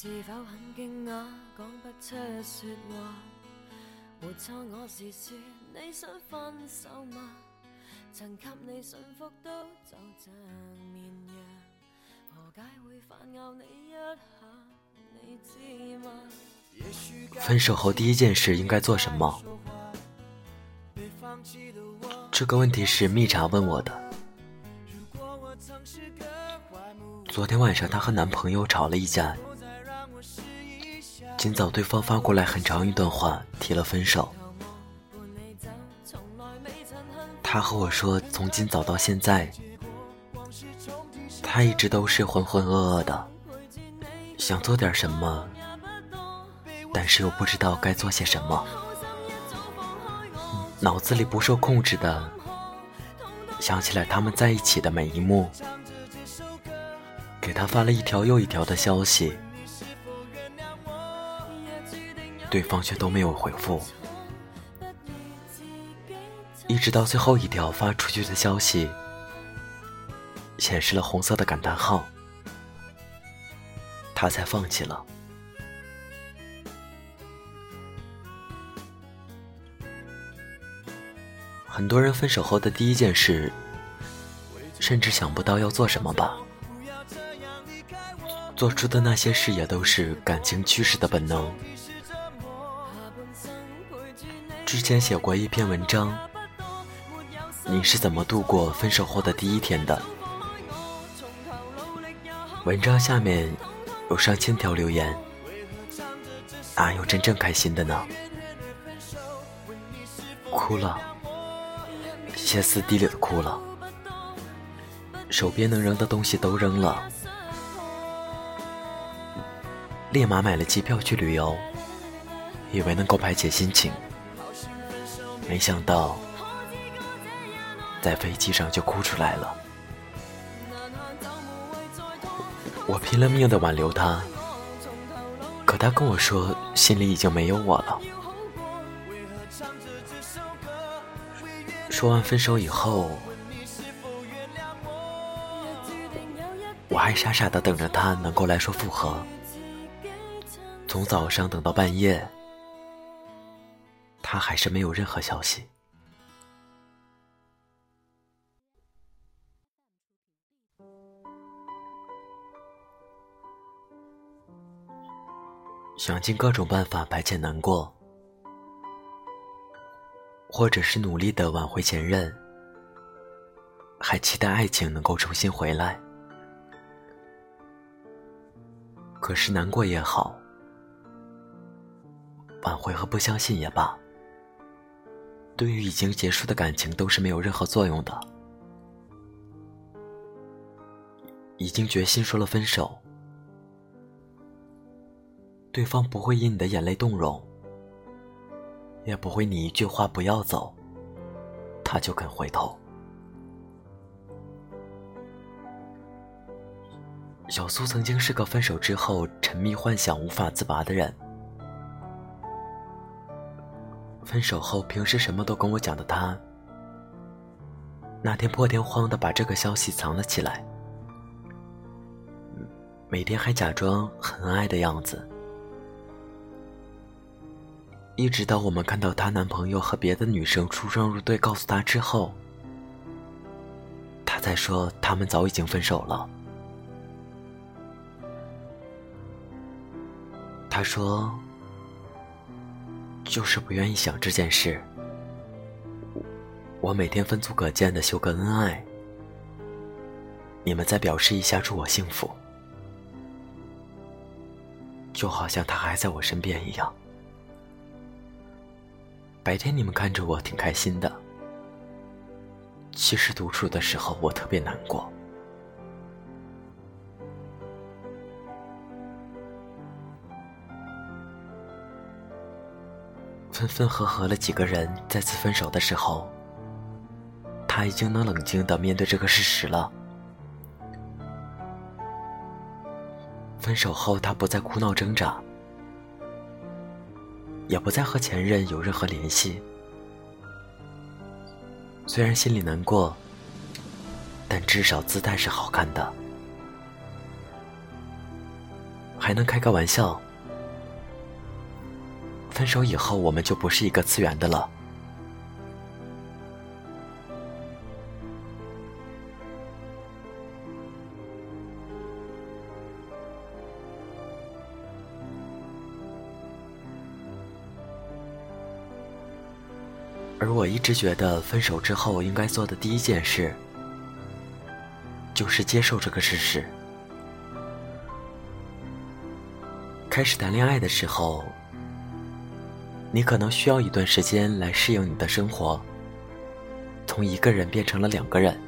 是否很惊讶，讲不出说话？没错，我是说你想分手吗？曾给你幸福都就像绵羊，何解会反咬你一下？你知吗？分手后第一件事应该做什么？这个问题是蜜茶问我的。昨天晚上她和男朋友吵了一架，今早对方发过来很长一段话，提了分手。他和我说，从今早到现在，他一直都是浑浑噩噩的，想做点什么。但是又不知道该做些什么，脑子里不受控制的想起来他们在一起的每一幕，给他发了一条又一条的消息，对方却都没有回复，一直到最后一条发出去的消息显示了红色的感叹号，他才放弃了。很多人分手后的第一件事，甚至想不到要做什么吧。做出的那些事也都是感情驱使的本能。之前写过一篇文章，你是怎么度过分手后的第一天的？文章下面有上千条留言，哪有真正开心的呢？哭了。歇斯底里的哭了，手边能扔的东西都扔了，立马买了机票去旅游，以为能够排解心情，没想到在飞机上就哭出来了。我拼了命的挽留他，可他跟我说心里已经没有我了。说完分手以后，我还傻傻的等着他能够来说复合。从早上等到半夜，还是没有任何消息。想尽各种办法排遣难过。或者是努力的挽回前任，还期待爱情能够重新回来。可是难过也好，挽回和不相信也罢，对于已经结束的感情都是没有任何作用的。已经决心说了分手，对方不会因你的眼泪动容。也不会你一句话不要走，他就肯回头。小苏曾经是个分手之后沉迷幻想无法自拔的人。分手后平时什么都跟我讲的他，那天破天荒的把这个消息藏了起来，每天还假装很爱的样子。一直到我们看到她男朋友和别的女生出双入对，告诉她之后，她才说他们早已经分手了。她说：“就是不愿意想这件事。我每天分组可见的秀个恩爱，你们再表示一下祝我幸福，就好像他还在我身边一样。”白天你们看着我挺开心的，其实独处的时候我特别难过。分分合合了几个人，再次分手的时候，他已经能冷静的面对这个事实了。分手后，他不再哭闹挣扎。也不再和前任有任何联系。虽然心里难过，但至少姿态是好看的。还能开个玩笑。分手以后，我们就不是一个次元的了。而我一直觉得，分手之后应该做的第一件事，就是接受这个事实。开始谈恋爱的时候，你可能需要一段时间来适应你的生活，从一个人变成了两个人。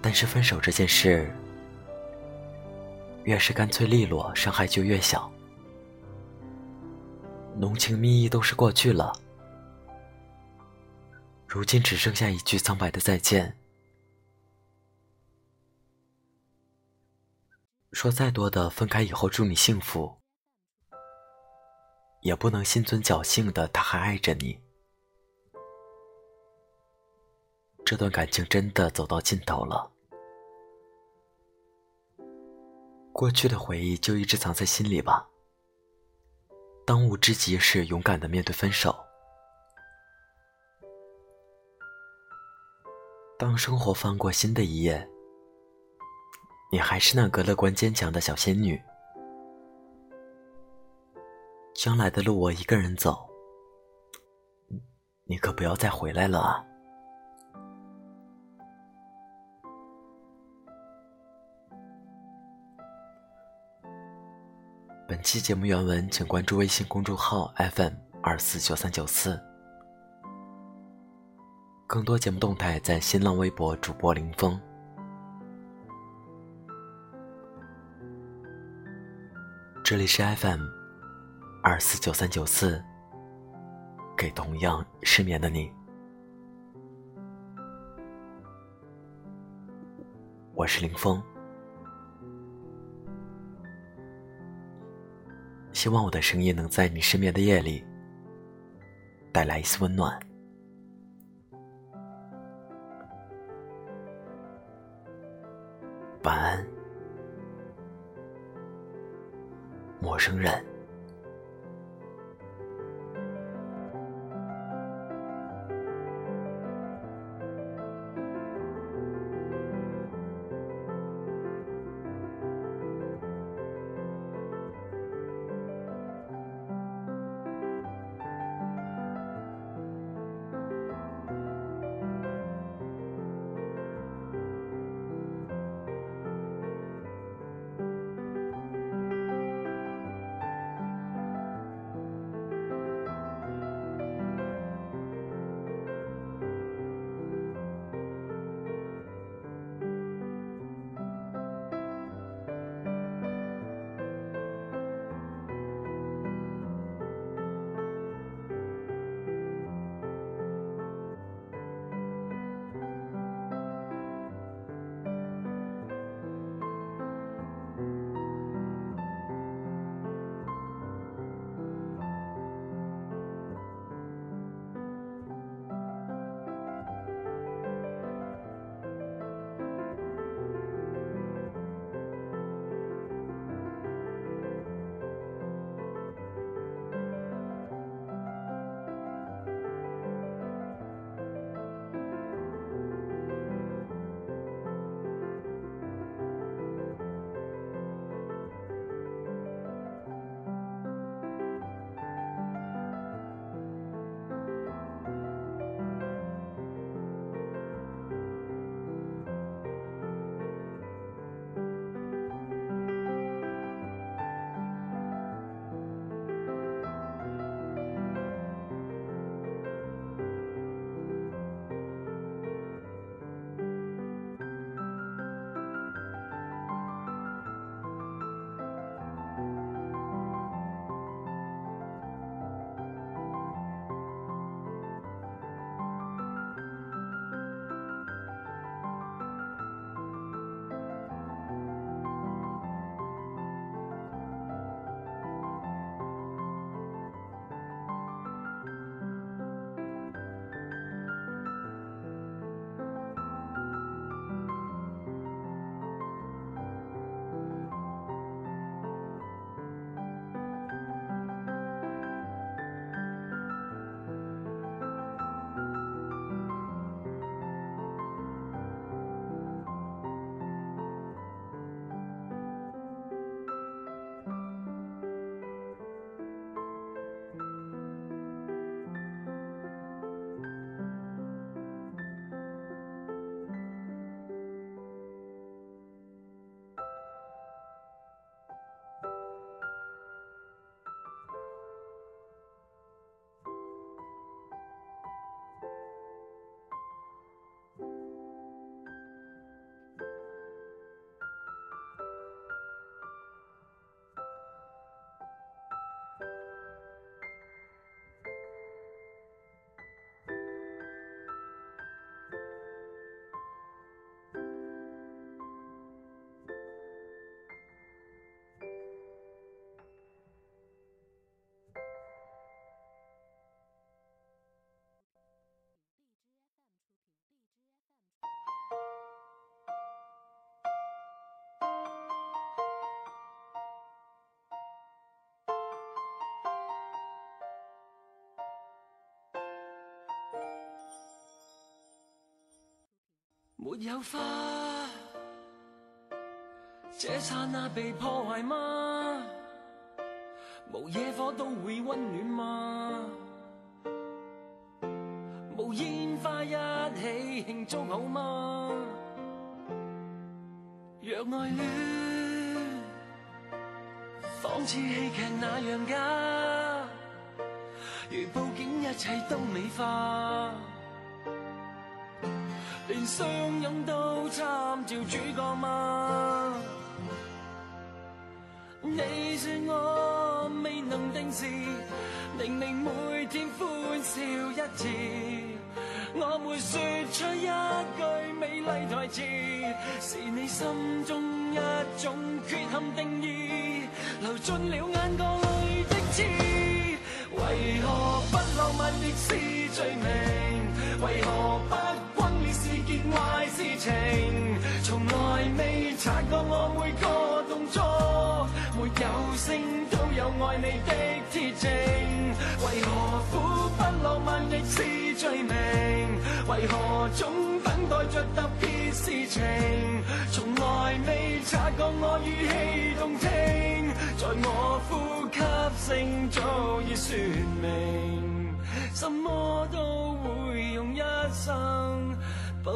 但是分手这件事，越是干脆利落，伤害就越小。浓情蜜意都是过去了，如今只剩下一句苍白的再见。说再多的分开以后祝你幸福，也不能心存侥幸的他还爱着你。这段感情真的走到尽头了，过去的回忆就一直藏在心里吧。当务之急是勇敢的面对分手。当生活翻过新的一页，你还是那个乐观坚强的小仙女。将来的路我一个人走，你可不要再回来了啊！本期节目原文，请关注微信公众号 FM 二四九三九四。更多节目动态在新浪微博主播林峰。这里是 FM 二四九三九四，给同样失眠的你，我是林峰。希望我的声音能在你失眠的夜里带来一丝温暖。晚安，陌生人。没有花，这刹那被破坏吗？无野火都会温暖吗？无烟花一起庆祝好吗？若爱恋仿似戏剧那样假，如布景一切都美化。连相拥都参照主角吗？你说我未能定时，明明每天欢笑一次，我没说出一句美丽台词，是你心中一种缺陷定义，流进了眼角里的刺，为何不浪漫亦是罪名？为何不？未察觉我每个动作，没有声都有爱你的铁证。为何苦不浪漫亦是罪名？为何总等待着特别事情？从来未察觉我语气动听，在我呼吸声早已说明，什么都会用一生。保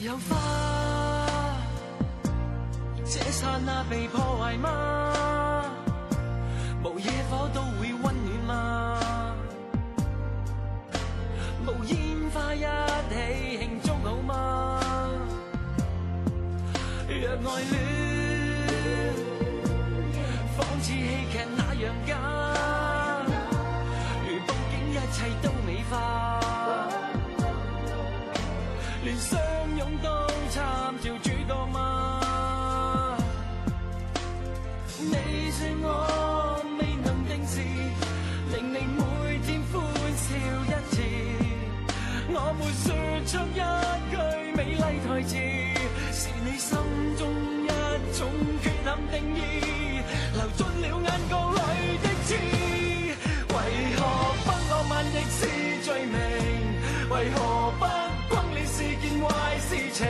有花，这刹那被破坏吗？无野火都会温暖吗？无烟花一起庆祝好吗？若爱恋，为何不轟烈是件坏事情？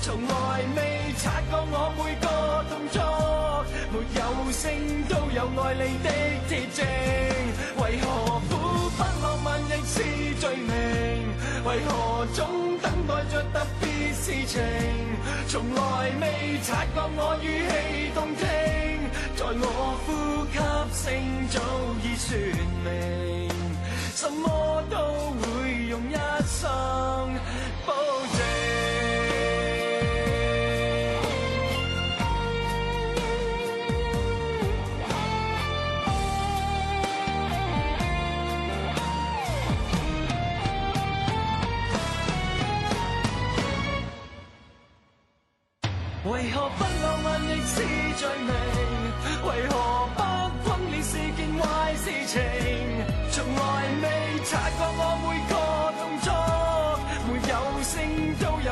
从来未察觉我每个动作，没有声都有爱你的铁证。为何苦不浪漫亦是罪名？为何总等待着特别事情？从来未察觉我语气动听，在我呼吸声早已说明，什么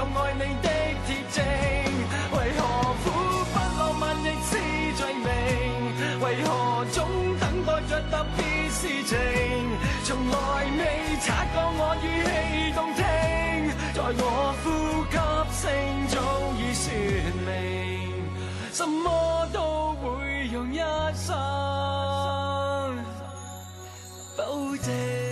爱你的铁证，为何苦不浪漫亦是罪名？为何总等待着特别事情？从来未察觉我语气动听，在我呼吸声早已说明，什么都会用一生保证。